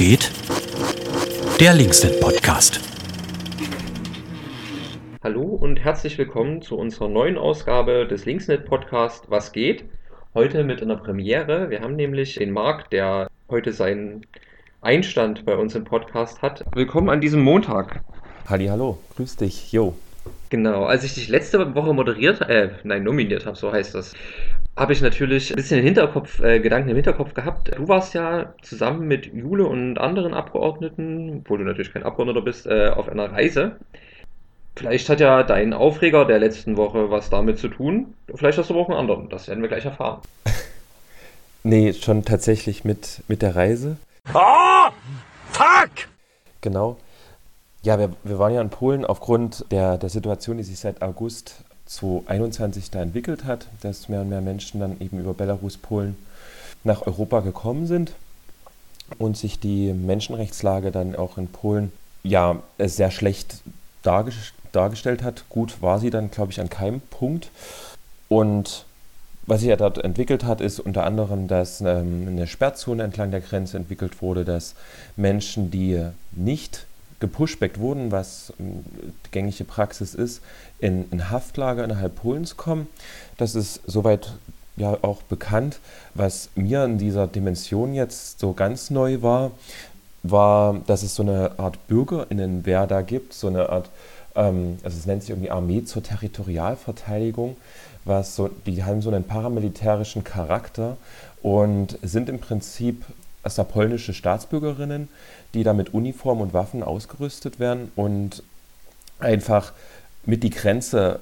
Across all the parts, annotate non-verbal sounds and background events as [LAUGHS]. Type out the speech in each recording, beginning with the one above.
geht? Der Linksnet Podcast. Hallo und herzlich willkommen zu unserer neuen Ausgabe des Linksnet Podcast Was geht? Heute mit einer Premiere. Wir haben nämlich den Marc, der heute seinen Einstand bei uns im Podcast hat. Willkommen an diesem Montag. Halli, hallo, grüß dich, jo. Genau, als ich dich letzte Woche moderiert, äh, nein, nominiert habe, so heißt das, habe ich natürlich ein bisschen den Hinterkopf, äh, Gedanken im Hinterkopf gehabt. Du warst ja zusammen mit Jule und anderen Abgeordneten, obwohl du natürlich kein Abgeordneter bist, äh, auf einer Reise. Vielleicht hat ja dein Aufreger der letzten Woche was damit zu tun. Vielleicht hast du aber auch einen anderen. Das werden wir gleich erfahren. [LAUGHS] nee, schon tatsächlich mit, mit der Reise. Oh, fuck! Genau. Ja, wir, wir waren ja in Polen aufgrund der, der Situation, die sich seit August 2021 da entwickelt hat, dass mehr und mehr Menschen dann eben über Belarus, Polen nach Europa gekommen sind und sich die Menschenrechtslage dann auch in Polen ja sehr schlecht dargestellt hat. Gut war sie dann, glaube ich, an keinem Punkt. Und was sich ja dort entwickelt hat, ist unter anderem, dass ähm, eine Sperrzone entlang der Grenze entwickelt wurde, dass Menschen, die nicht gepushbackt wurden, was ähm, die gängige Praxis ist, in, in Haftlager innerhalb Polens kommen. Das ist soweit ja auch bekannt. Was mir in dieser Dimension jetzt so ganz neu war, war, dass es so eine Art Bürgerinnenwehr da gibt, so eine Art, ähm, also es nennt sich irgendwie Armee zur Territorialverteidigung, was so, die haben so einen paramilitärischen Charakter und sind im Prinzip erstmal polnische Staatsbürgerinnen, die da mit Uniform und Waffen ausgerüstet werden und einfach mit die Grenze,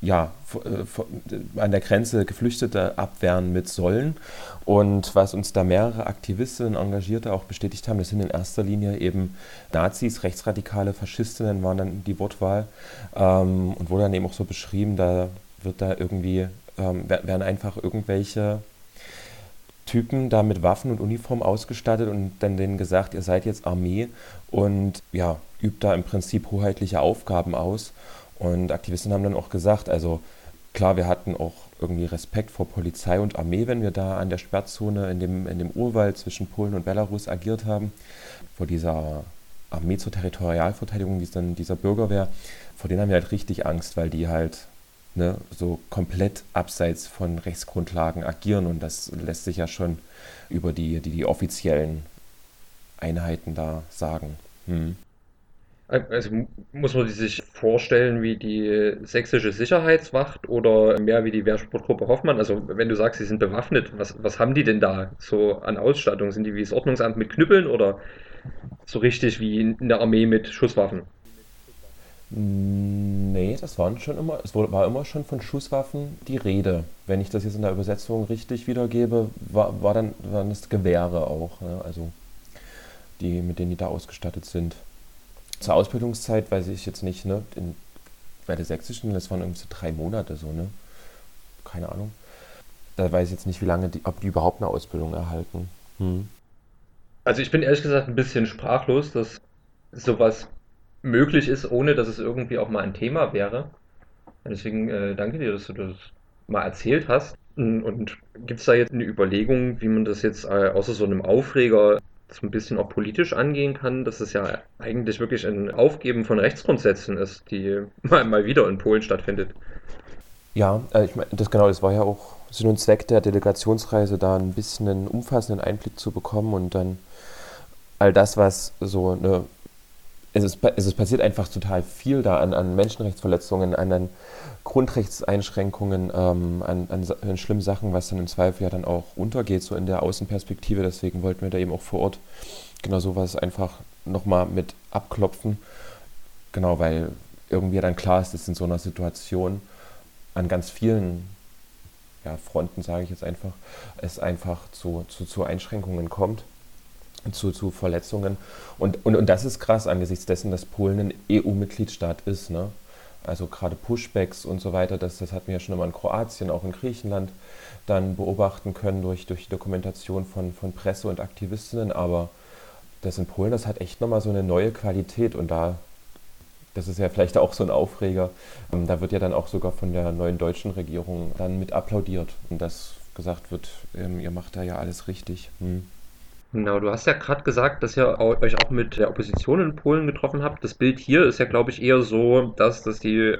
ja, äh, an der Grenze Geflüchtete abwehren mit sollen. Und was uns da mehrere Aktivistinnen, Engagierte auch bestätigt haben, das sind in erster Linie eben Nazis, rechtsradikale Faschistinnen waren dann die Wortwahl ähm, und wurde dann eben auch so beschrieben, da wird da irgendwie, ähm, werden einfach irgendwelche Typen da mit Waffen und Uniform ausgestattet und dann denen gesagt, ihr seid jetzt Armee und ja, übt da im Prinzip hoheitliche Aufgaben aus. Und Aktivisten haben dann auch gesagt, also klar, wir hatten auch irgendwie Respekt vor Polizei und Armee, wenn wir da an der Sperrzone in dem, in dem Urwald zwischen Polen und Belarus agiert haben, vor dieser Armee zur Territorialverteidigung, dieser, dieser Bürgerwehr, vor denen haben wir halt richtig Angst, weil die halt ne, so komplett abseits von Rechtsgrundlagen agieren. Und das lässt sich ja schon über die, die, die offiziellen Einheiten da sagen. Hm. Also muss man sich vorstellen wie die sächsische Sicherheitswacht oder mehr wie die Wehrsportgruppe Hoffmann? Also wenn du sagst, sie sind bewaffnet, was, was haben die denn da so an Ausstattung? Sind die wie das Ordnungsamt mit Knüppeln oder so richtig wie in der Armee mit Schusswaffen? Nee, das waren schon immer, es war immer schon von Schusswaffen die Rede. Wenn ich das jetzt in der Übersetzung richtig wiedergebe, war, war dann, waren das Gewehre auch, ne? also die, mit denen die da ausgestattet sind. Zur Ausbildungszeit weiß ich jetzt nicht, ne? In, bei der sächsischen, das waren irgendwie so drei Monate so, ne? Keine Ahnung. Da weiß ich jetzt nicht, wie lange, die, ob die überhaupt eine Ausbildung erhalten. Hm. Also ich bin ehrlich gesagt ein bisschen sprachlos, dass sowas möglich ist, ohne dass es irgendwie auch mal ein Thema wäre. Deswegen äh, danke dir, dass du das mal erzählt hast. Und gibt es da jetzt eine Überlegung, wie man das jetzt äh, außer so einem Aufreger so ein bisschen auch politisch angehen kann, dass es ja eigentlich wirklich ein Aufgeben von Rechtsgrundsätzen ist, die [LAUGHS] mal, mal wieder in Polen stattfindet? Ja, äh, ich meine, das genau, das war ja auch Sinn und Zweck der Delegationsreise, da ein bisschen einen umfassenden Einblick zu bekommen und dann all das, was so eine es, ist, es ist passiert einfach total viel da an, an Menschenrechtsverletzungen, an, an Grundrechtseinschränkungen, ähm, an, an, an, schlimmen Sachen, was dann im Zweifel ja dann auch untergeht, so in der Außenperspektive. Deswegen wollten wir da eben auch vor Ort genau sowas einfach nochmal mit abklopfen. Genau, weil irgendwie dann klar ist, dass in so einer Situation an ganz vielen ja, Fronten, sage ich jetzt einfach, es einfach zu, zu, zu Einschränkungen kommt zu, zu Verletzungen. Und, und, und das ist krass angesichts dessen, dass Polen ein EU-Mitgliedstaat ist. Ne? Also gerade Pushbacks und so weiter, das, das hatten wir ja schon immer in Kroatien, auch in Griechenland dann beobachten können durch, durch Dokumentation von, von Presse und Aktivistinnen. Aber das in Polen, das hat echt nochmal so eine neue Qualität und da, das ist ja vielleicht auch so ein Aufreger, ähm, da wird ja dann auch sogar von der neuen deutschen Regierung dann mit applaudiert und das gesagt wird, ähm, ihr macht da ja alles richtig. Hm. Genau, du hast ja gerade gesagt, dass ihr euch auch mit der Opposition in Polen getroffen habt. Das Bild hier ist ja, glaube ich, eher so, dass, dass die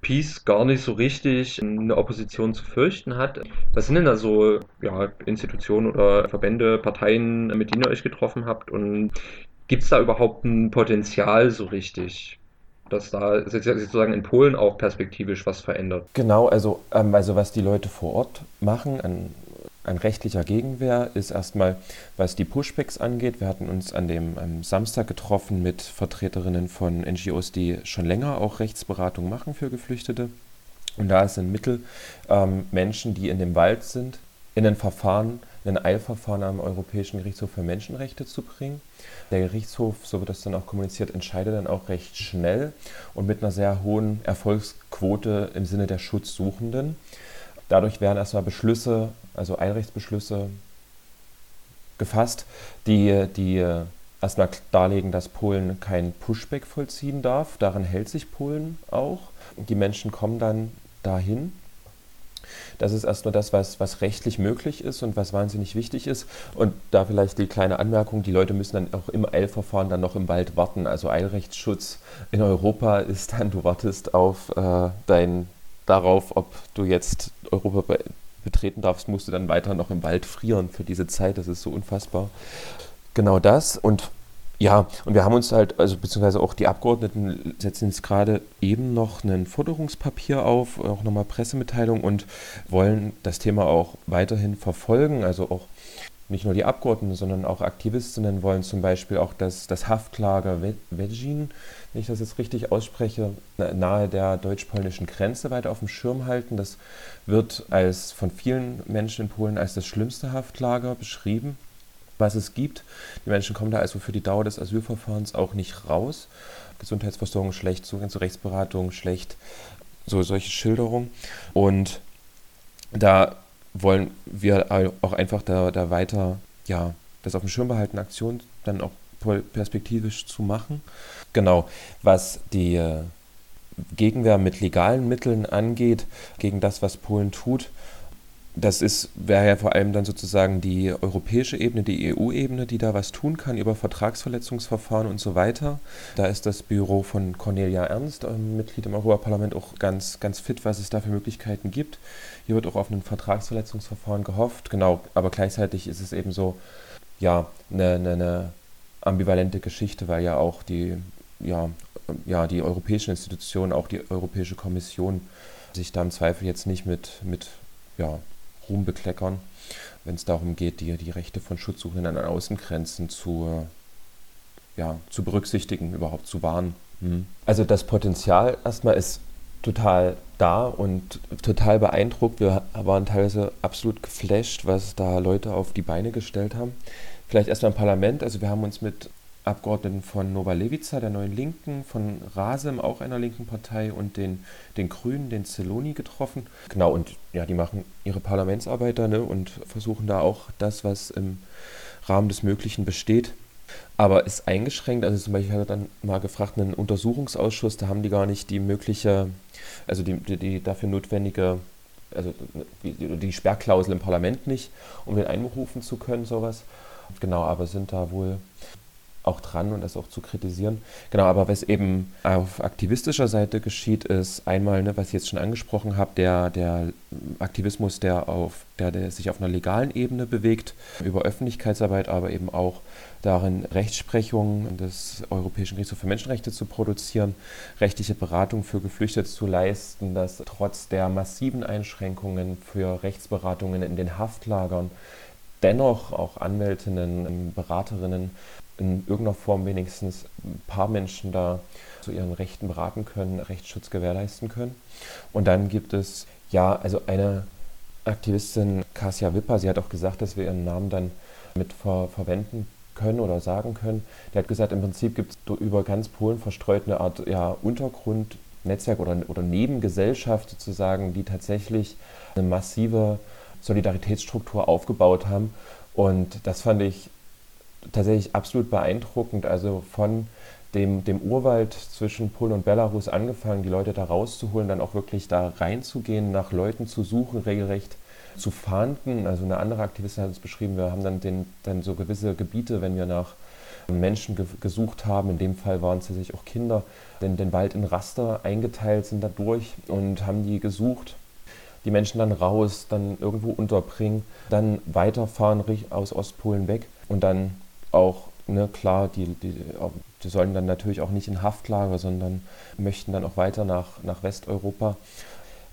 Peace gar nicht so richtig eine Opposition zu fürchten hat. Was sind denn da so ja, Institutionen oder Verbände, Parteien, mit denen ihr euch getroffen habt? Und gibt es da überhaupt ein Potenzial so richtig, dass da sozusagen in Polen auch perspektivisch was verändert? Genau, also, ähm, also was die Leute vor Ort machen an ein rechtlicher Gegenwehr ist erstmal, was die Pushbacks angeht. Wir hatten uns an dem Samstag getroffen mit Vertreterinnen von NGOs, die schon länger auch Rechtsberatung machen für Geflüchtete. Und da ein Mittel, ähm, Menschen, die in dem Wald sind, in ein Verfahren, ein Eilverfahren am Europäischen Gerichtshof für Menschenrechte zu bringen. Der Gerichtshof, so wird das dann auch kommuniziert, entscheidet dann auch recht schnell und mit einer sehr hohen Erfolgsquote im Sinne der Schutzsuchenden. Dadurch werden erstmal Beschlüsse, also Einrechtsbeschlüsse gefasst, die, die erstmal darlegen, dass Polen kein Pushback vollziehen darf. Daran hält sich Polen auch. Die Menschen kommen dann dahin. Das ist erstmal das, was, was rechtlich möglich ist und was wahnsinnig wichtig ist. Und da vielleicht die kleine Anmerkung, die Leute müssen dann auch im Eilverfahren dann noch im Wald warten. Also Eilrechtsschutz in Europa ist dann, du wartest auf äh, dein darauf, ob du jetzt Europa betreten darfst, musst du dann weiter noch im Wald frieren für diese Zeit. Das ist so unfassbar. Genau das. Und ja, und wir haben uns halt, also beziehungsweise auch die Abgeordneten setzen jetzt gerade eben noch ein Forderungspapier auf, auch nochmal Pressemitteilung und wollen das Thema auch weiterhin verfolgen. Also auch nicht nur die Abgeordneten, sondern auch Aktivistinnen wollen zum Beispiel auch das, das Haftlager Wedzin, wenn ich das jetzt richtig ausspreche, nahe der deutsch-polnischen Grenze weiter auf dem Schirm halten. Das wird als von vielen Menschen in Polen als das schlimmste Haftlager beschrieben, was es gibt. Die Menschen kommen da also für die Dauer des Asylverfahrens auch nicht raus. Gesundheitsversorgung schlecht, Zugang zur Rechtsberatung schlecht, so solche Schilderungen. Und da wollen wir auch einfach da, da weiter, ja, das auf dem Schirm behalten, Aktionen dann auch perspektivisch zu machen. Genau, was die äh, Gegenwehr mit legalen Mitteln angeht, gegen das, was Polen tut, das ist, wäre ja vor allem dann sozusagen die europäische Ebene, die EU-Ebene, die da was tun kann über Vertragsverletzungsverfahren und so weiter. Da ist das Büro von Cornelia Ernst, ähm, Mitglied im Europaparlament, auch ganz, ganz fit, was es da für Möglichkeiten gibt. Hier wird auch auf ein Vertragsverletzungsverfahren gehofft. Genau, aber gleichzeitig ist es eben so, ja, eine, eine, eine ambivalente Geschichte, weil ja auch die, ja, ja, die europäischen Institutionen, auch die Europäische Kommission, sich da im Zweifel jetzt nicht mit, mit ja, Ruhm bekleckern, wenn es darum geht, die, die Rechte von Schutzsuchenden an Außengrenzen zu, ja, zu berücksichtigen, überhaupt zu wahren. Hm. Also das Potenzial erstmal ist total da und total beeindruckt. Wir waren teilweise absolut geflasht, was da Leute auf die Beine gestellt haben. Vielleicht erstmal im Parlament. Also wir haben uns mit Abgeordneten von Nova Levica, der Neuen Linken, von Rasem, auch einer linken Partei, und den, den Grünen, den Zeloni, getroffen. Genau, und ja, die machen ihre Parlamentsarbeit da ne, und versuchen da auch das, was im Rahmen des Möglichen besteht, aber ist eingeschränkt. Also zum Beispiel hat er dann mal gefragt, einen Untersuchungsausschuss, da haben die gar nicht die mögliche, also die, die, die dafür notwendige, also die, die Sperrklausel im Parlament nicht, um den einberufen zu können, sowas. Genau, aber sind da wohl auch dran und das auch zu kritisieren. Genau, aber was eben auf aktivistischer Seite geschieht, ist einmal, ne, was ich jetzt schon angesprochen habe, der, der Aktivismus, der, auf, der, der sich auf einer legalen Ebene bewegt, über Öffentlichkeitsarbeit, aber eben auch darin, Rechtsprechung des Europäischen Gerichtshofs für Menschenrechte zu produzieren, rechtliche Beratung für Geflüchtete zu leisten, dass trotz der massiven Einschränkungen für Rechtsberatungen in den Haftlagern dennoch auch Anwältinnen, Beraterinnen in irgendeiner Form wenigstens ein paar Menschen da zu ihren Rechten beraten können, Rechtsschutz gewährleisten können. Und dann gibt es ja, also eine Aktivistin, Kasia Wipper, sie hat auch gesagt, dass wir ihren Namen dann mit ver verwenden können oder sagen können. Die hat gesagt, im Prinzip gibt es über ganz Polen verstreut eine Art ja, Untergrundnetzwerk oder, oder Nebengesellschaft sozusagen, die tatsächlich eine massive Solidaritätsstruktur aufgebaut haben. Und das fand ich tatsächlich absolut beeindruckend. Also von dem, dem Urwald zwischen Polen und Belarus angefangen, die Leute da rauszuholen, dann auch wirklich da reinzugehen, nach Leuten zu suchen, regelrecht zu fahnden. Also eine andere Aktivistin hat es beschrieben, wir haben dann, den, dann so gewisse Gebiete, wenn wir nach Menschen ge gesucht haben, in dem Fall waren es tatsächlich auch Kinder, den, den Wald in Raster eingeteilt sind dadurch und haben die gesucht die Menschen dann raus, dann irgendwo unterbringen, dann weiterfahren aus Ostpolen weg und dann auch, ne, klar, die, die, die sollen dann natürlich auch nicht in Haftlager, sondern möchten dann auch weiter nach, nach Westeuropa.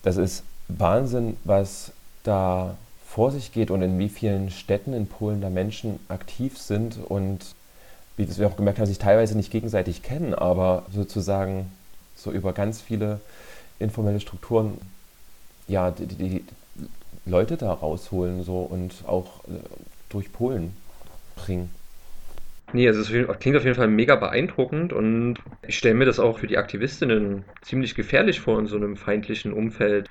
Das ist Wahnsinn, was da vor sich geht und in wie vielen Städten in Polen da Menschen aktiv sind und wie wir auch gemerkt haben, sich teilweise nicht gegenseitig kennen, aber sozusagen so über ganz viele informelle Strukturen ja, die, die Leute da rausholen so und auch äh, durch Polen bringen. Nee, also es klingt auf jeden Fall mega beeindruckend und ich stelle mir das auch für die Aktivistinnen ziemlich gefährlich vor in so einem feindlichen Umfeld.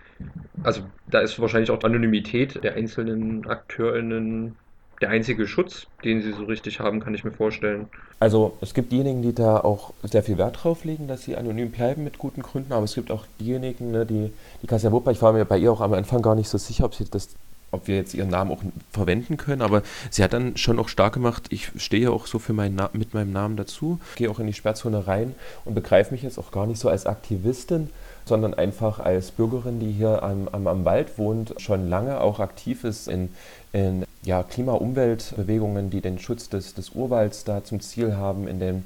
Also da ist wahrscheinlich auch Anonymität der einzelnen AkteurInnen der einzige Schutz, den sie so richtig haben, kann ich mir vorstellen. Also es gibt diejenigen, die da auch sehr viel Wert drauf legen, dass sie anonym bleiben mit guten Gründen, aber es gibt auch diejenigen, ne, die, die Kasia Wupper, ich war mir bei ihr auch am Anfang gar nicht so sicher, ob sie das ob wir jetzt ihren Namen auch verwenden können, aber sie hat dann schon auch stark gemacht, ich stehe auch so für meinen mit meinem Namen dazu, gehe auch in die Sperrzone rein und begreife mich jetzt auch gar nicht so als Aktivistin, sondern einfach als Bürgerin, die hier am, am, am Wald wohnt, schon lange auch aktiv ist in, in ja, Klima-Umweltbewegungen, die den Schutz des, des Urwalds da zum Ziel haben, in den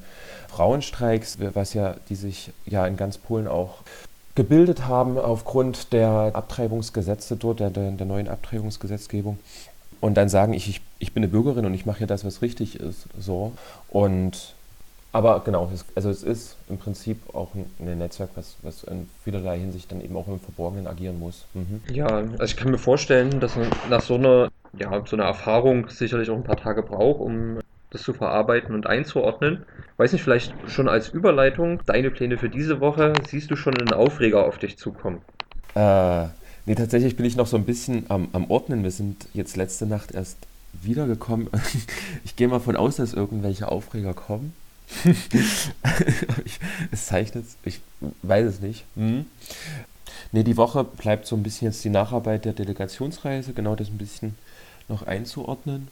Frauenstreiks, was ja, die sich ja in ganz Polen auch gebildet haben aufgrund der Abtreibungsgesetze dort, der, der, neuen Abtreibungsgesetzgebung. Und dann sagen, ich, ich, ich bin eine Bürgerin und ich mache ja das, was richtig ist. So. Und aber genau, also es ist im Prinzip auch ein, Netzwerk, was, was in vielerlei Hinsicht dann eben auch im Verborgenen agieren muss. Mhm. Ja, also ich kann mir vorstellen, dass man nach so einer, ja, so einer Erfahrung sicherlich auch ein paar Tage braucht, um das zu verarbeiten und einzuordnen. Weiß nicht, vielleicht schon als Überleitung, deine Pläne für diese Woche, siehst du schon einen Aufreger auf dich zukommen? Äh, nee, tatsächlich bin ich noch so ein bisschen am, am Ordnen. Wir sind jetzt letzte Nacht erst wiedergekommen. [LAUGHS] Ich gehe mal von aus, dass irgendwelche Aufreger kommen. [LAUGHS] es zeichnet, ich weiß es nicht. Hm. Ne, die Woche bleibt so ein bisschen jetzt die Nacharbeit der Delegationsreise, genau das ein bisschen noch einzuordnen.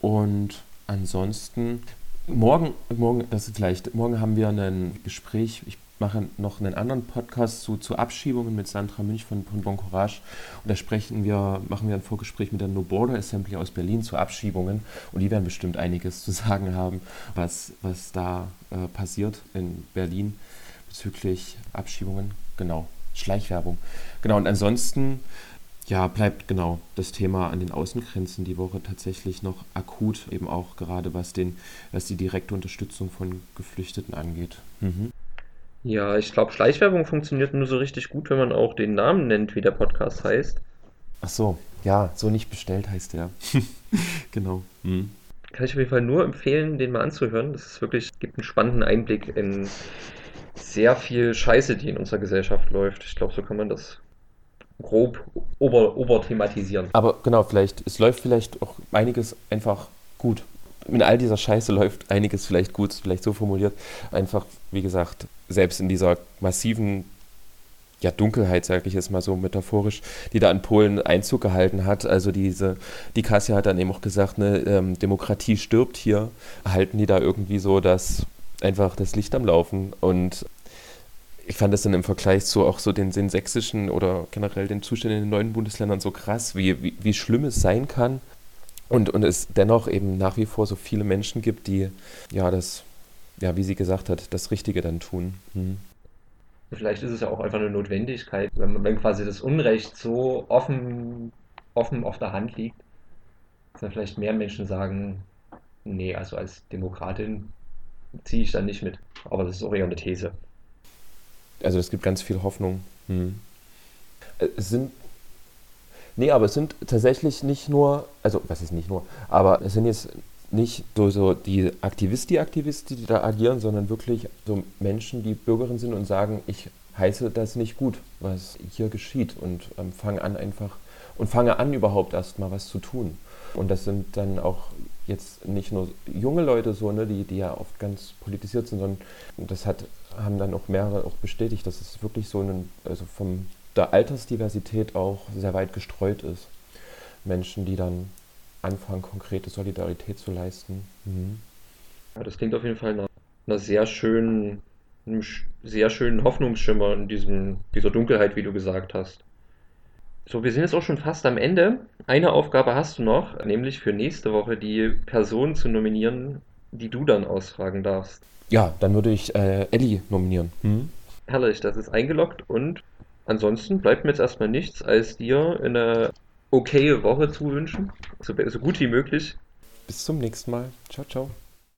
Und ansonsten, morgen, morgen, das ist leicht, morgen haben wir ein Gespräch, ich mache noch einen anderen Podcast zu, zu Abschiebungen mit Sandra Münch von, von Bon Courage. Und da sprechen wir, machen wir ein Vorgespräch mit der No Border Assembly aus Berlin zu Abschiebungen. Und die werden bestimmt einiges zu sagen haben, was, was da äh, passiert in Berlin bezüglich Abschiebungen. Genau, Schleichwerbung. Genau, und ansonsten ja, bleibt genau das Thema an den Außengrenzen die Woche tatsächlich noch akut, eben auch gerade was, den, was die direkte Unterstützung von Geflüchteten angeht. Mhm. Ja, ich glaube, Schleichwerbung funktioniert nur so richtig gut, wenn man auch den Namen nennt, wie der Podcast heißt. Ach so, ja, so nicht bestellt heißt der. [LAUGHS] genau. Hm. Kann ich auf jeden Fall nur empfehlen, den mal anzuhören. Das ist wirklich, gibt einen spannenden Einblick in sehr viel Scheiße, die in unserer Gesellschaft läuft. Ich glaube, so kann man das grob ober, oberthematisieren. Aber genau, vielleicht, es läuft vielleicht auch einiges einfach gut in all dieser Scheiße läuft einiges vielleicht gut, vielleicht so formuliert. Einfach, wie gesagt, selbst in dieser massiven ja, Dunkelheit, sage ich jetzt mal so metaphorisch, die da in Polen Einzug gehalten hat. Also diese, die Kassia hat dann eben auch gesagt, ne, ähm, Demokratie stirbt hier. Halten die da irgendwie so das einfach das Licht am Laufen. Und ich fand das dann im Vergleich zu auch so den, den sächsischen oder generell den Zuständen in den neuen Bundesländern so krass, wie, wie, wie schlimm es sein kann, und, und es dennoch eben nach wie vor so viele Menschen gibt, die ja das, ja, wie sie gesagt hat, das Richtige dann tun. Hm. Vielleicht ist es ja auch einfach eine Notwendigkeit, wenn, wenn quasi das Unrecht so offen, offen auf der Hand liegt, dass dann vielleicht mehr Menschen sagen, nee, also als Demokratin ziehe ich dann nicht mit. Aber das ist auch eher eine These. Also es gibt ganz viel Hoffnung. Hm. Es sind Nee, aber es sind tatsächlich nicht nur, also was ist nicht nur, aber es sind jetzt nicht so, so die Aktivisti, Aktivisti, die da agieren, sondern wirklich so Menschen, die Bürgerinnen sind und sagen, ich heiße das nicht gut, was hier geschieht und ähm, fange an einfach und fange an überhaupt erst mal was zu tun. Und das sind dann auch jetzt nicht nur junge Leute so, ne, die, die ja oft ganz politisiert sind, sondern das hat, haben dann auch mehrere auch bestätigt, dass es wirklich so ein, also vom der Altersdiversität auch sehr weit gestreut ist. Menschen, die dann anfangen, konkrete Solidarität zu leisten. Mhm. Ja, das klingt auf jeden Fall nach einer sehr schönen, einem sehr schönen Hoffnungsschimmer in diesem, dieser Dunkelheit, wie du gesagt hast. So, wir sind jetzt auch schon fast am Ende. Eine Aufgabe hast du noch, nämlich für nächste Woche die Person zu nominieren, die du dann ausfragen darfst. Ja, dann würde ich äh, Ellie nominieren. Hm? Herrlich, das ist eingeloggt und ansonsten bleibt mir jetzt erstmal nichts, als dir eine okaye Woche zu wünschen, so, so gut wie möglich. Bis zum nächsten Mal. Ciao, ciao.